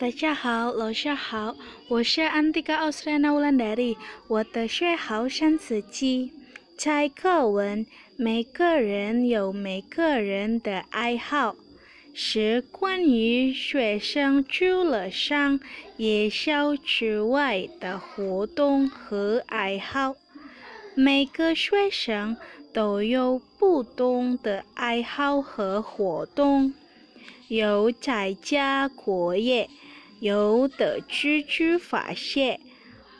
大家好，老师好，我是安迪卡奥斯兰纳乌兰达里，我的学号三四七。猜课文，每个人有每个人的爱好，是关于学生除了上夜校之外的活动和爱好。每个学生都有不同的爱好和活动，有在家过夜。有的出去发泄，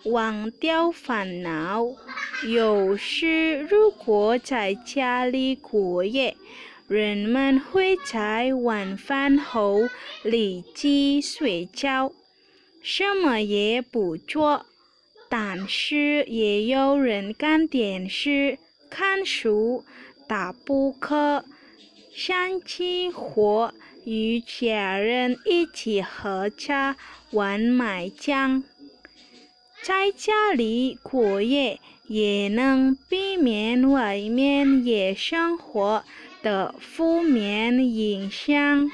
忘掉烦恼；有时如果在家里过夜，人们会在晚饭后立即睡觉，什么也不做。但是也有人看电视、看书、打扑克、相机或。与家人一起喝茶、玩麻将，在家里过夜也能避免外面夜生活的负面影响。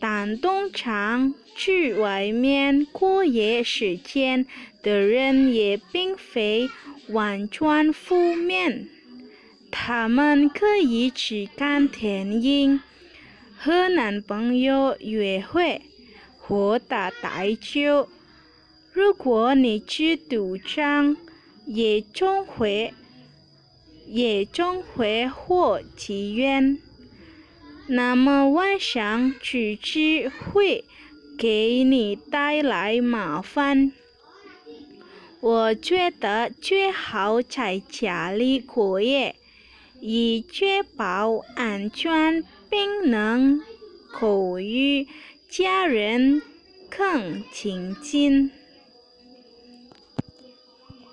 但通常去外面过夜时间的人也并非完全负面，他们可以去看电影。和男朋友约会或打台球。如果你去赌场、也总会、也总会或妓院，那么晚上出去会给你带来麻烦。我觉得最好在家里过夜，以确保安全。君能与佳人更亲近。